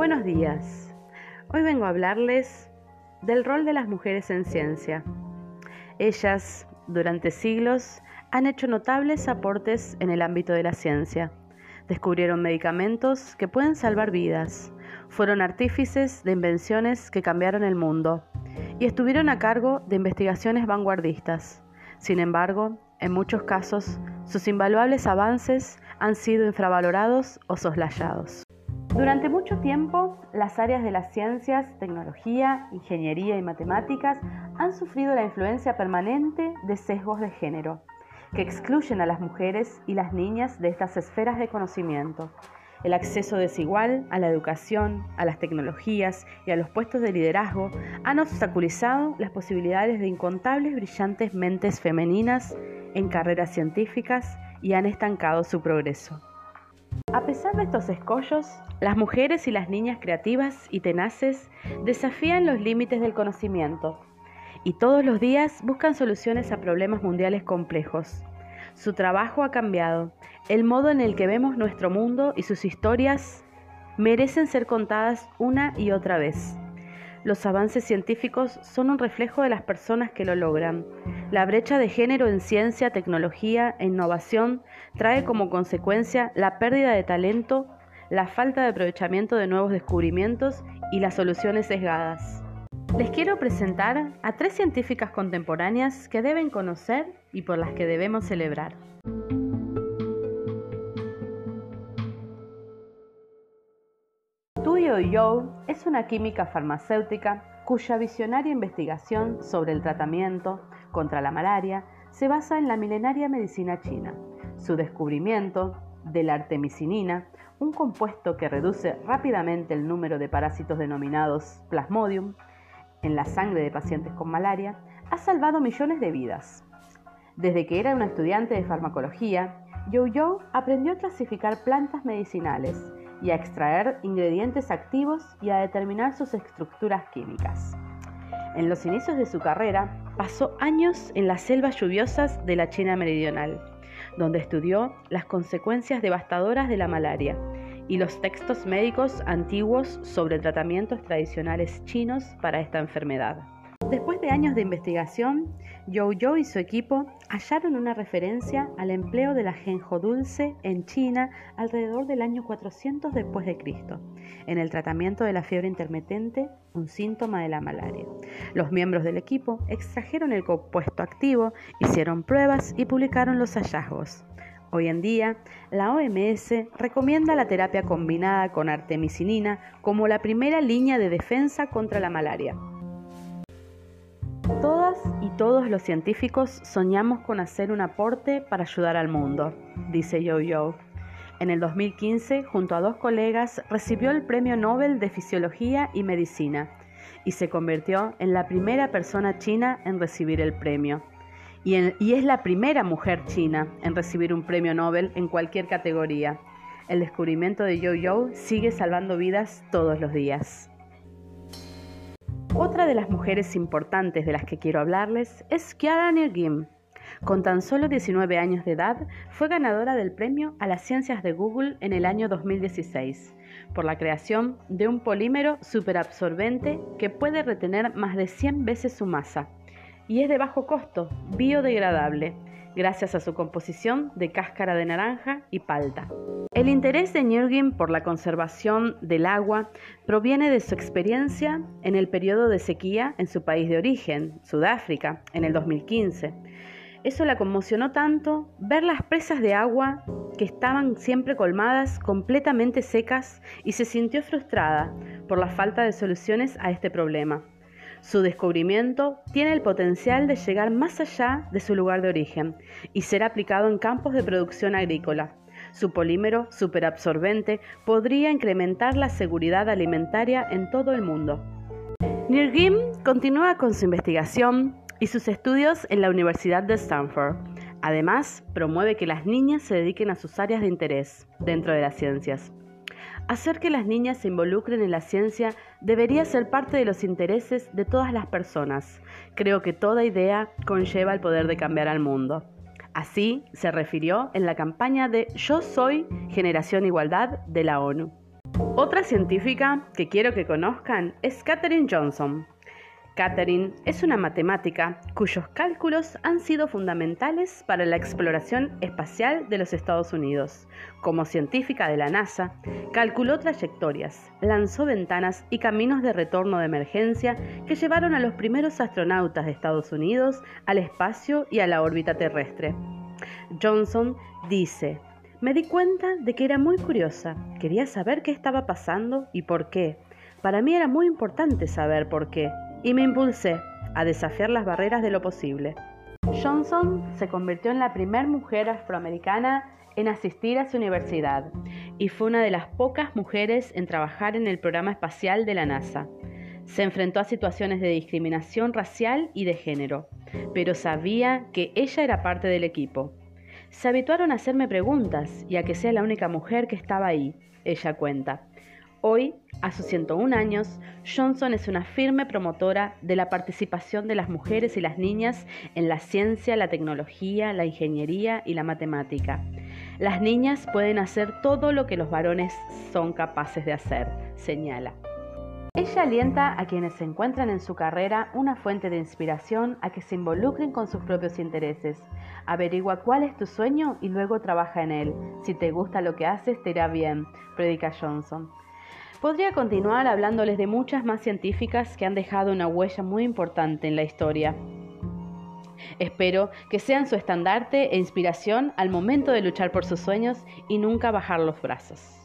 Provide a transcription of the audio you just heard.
Buenos días. Hoy vengo a hablarles del rol de las mujeres en ciencia. Ellas, durante siglos, han hecho notables aportes en el ámbito de la ciencia. Descubrieron medicamentos que pueden salvar vidas, fueron artífices de invenciones que cambiaron el mundo y estuvieron a cargo de investigaciones vanguardistas. Sin embargo, en muchos casos, sus invaluables avances han sido infravalorados o soslayados. Durante mucho tiempo, las áreas de las ciencias, tecnología, ingeniería y matemáticas han sufrido la influencia permanente de sesgos de género, que excluyen a las mujeres y las niñas de estas esferas de conocimiento. El acceso desigual a la educación, a las tecnologías y a los puestos de liderazgo han obstaculizado las posibilidades de incontables brillantes mentes femeninas en carreras científicas y han estancado su progreso. A pesar de estos escollos, las mujeres y las niñas creativas y tenaces desafían los límites del conocimiento y todos los días buscan soluciones a problemas mundiales complejos. Su trabajo ha cambiado, el modo en el que vemos nuestro mundo y sus historias merecen ser contadas una y otra vez. Los avances científicos son un reflejo de las personas que lo logran. La brecha de género en ciencia, tecnología e innovación trae como consecuencia la pérdida de talento, la falta de aprovechamiento de nuevos descubrimientos y las soluciones sesgadas. Les quiero presentar a tres científicas contemporáneas que deben conocer y por las que debemos celebrar. You es una química farmacéutica cuya visionaria investigación sobre el tratamiento contra la malaria se basa en la milenaria medicina china. Su descubrimiento de la artemisinina, un compuesto que reduce rápidamente el número de parásitos denominados plasmodium en la sangre de pacientes con malaria, ha salvado millones de vidas. Desde que era una estudiante de farmacología, You aprendió a clasificar plantas medicinales y a extraer ingredientes activos y a determinar sus estructuras químicas. En los inicios de su carrera, pasó años en las selvas lluviosas de la China meridional, donde estudió las consecuencias devastadoras de la malaria y los textos médicos antiguos sobre tratamientos tradicionales chinos para esta enfermedad. Después de años de investigación, Zhou y su equipo hallaron una referencia al empleo del ajenjo dulce en China alrededor del año 400 después de Cristo, en el tratamiento de la fiebre intermitente, un síntoma de la malaria. Los miembros del equipo extrajeron el compuesto activo, hicieron pruebas y publicaron los hallazgos. Hoy en día, la OMS recomienda la terapia combinada con artemisinina como la primera línea de defensa contra la malaria. Todos los científicos soñamos con hacer un aporte para ayudar al mundo, dice Yo-Yo. En el 2015, junto a dos colegas, recibió el Premio Nobel de Fisiología y Medicina y se convirtió en la primera persona china en recibir el premio. Y, y es la primera mujer china en recibir un premio Nobel en cualquier categoría. El descubrimiento de Yo-Yo sigue salvando vidas todos los días. Otra de las mujeres importantes de las que quiero hablarles es Kiara Nergim. Con tan solo 19 años de edad, fue ganadora del premio a las ciencias de Google en el año 2016 por la creación de un polímero superabsorbente que puede retener más de 100 veces su masa y es de bajo costo, biodegradable gracias a su composición de cáscara de naranja y palta. El interés de Nürgin por la conservación del agua proviene de su experiencia en el periodo de sequía en su país de origen, Sudáfrica, en el 2015. Eso la conmocionó tanto ver las presas de agua que estaban siempre colmadas, completamente secas, y se sintió frustrada por la falta de soluciones a este problema. Su descubrimiento tiene el potencial de llegar más allá de su lugar de origen y ser aplicado en campos de producción agrícola. Su polímero superabsorbente podría incrementar la seguridad alimentaria en todo el mundo. Nirgim continúa con su investigación y sus estudios en la Universidad de Stanford. Además, promueve que las niñas se dediquen a sus áreas de interés dentro de las ciencias. Hacer que las niñas se involucren en la ciencia debería ser parte de los intereses de todas las personas. Creo que toda idea conlleva el poder de cambiar al mundo. Así se refirió en la campaña de Yo Soy Generación Igualdad de la ONU. Otra científica que quiero que conozcan es Katherine Johnson. Katherine es una matemática cuyos cálculos han sido fundamentales para la exploración espacial de los Estados Unidos. Como científica de la NASA, calculó trayectorias, lanzó ventanas y caminos de retorno de emergencia que llevaron a los primeros astronautas de Estados Unidos al espacio y a la órbita terrestre. Johnson dice, me di cuenta de que era muy curiosa, quería saber qué estaba pasando y por qué. Para mí era muy importante saber por qué y me impulsé a desafiar las barreras de lo posible. Johnson se convirtió en la primera mujer afroamericana en asistir a su universidad y fue una de las pocas mujeres en trabajar en el programa espacial de la NASA. Se enfrentó a situaciones de discriminación racial y de género, pero sabía que ella era parte del equipo. Se habituaron a hacerme preguntas y a que sea la única mujer que estaba ahí, ella cuenta. Hoy, a sus 101 años, Johnson es una firme promotora de la participación de las mujeres y las niñas en la ciencia, la tecnología, la ingeniería y la matemática. Las niñas pueden hacer todo lo que los varones son capaces de hacer, señala. Ella alienta a quienes se encuentran en su carrera una fuente de inspiración a que se involucren con sus propios intereses. Averigua cuál es tu sueño y luego trabaja en él. Si te gusta lo que haces, te irá bien, predica Johnson. Podría continuar hablándoles de muchas más científicas que han dejado una huella muy importante en la historia. Espero que sean su estandarte e inspiración al momento de luchar por sus sueños y nunca bajar los brazos.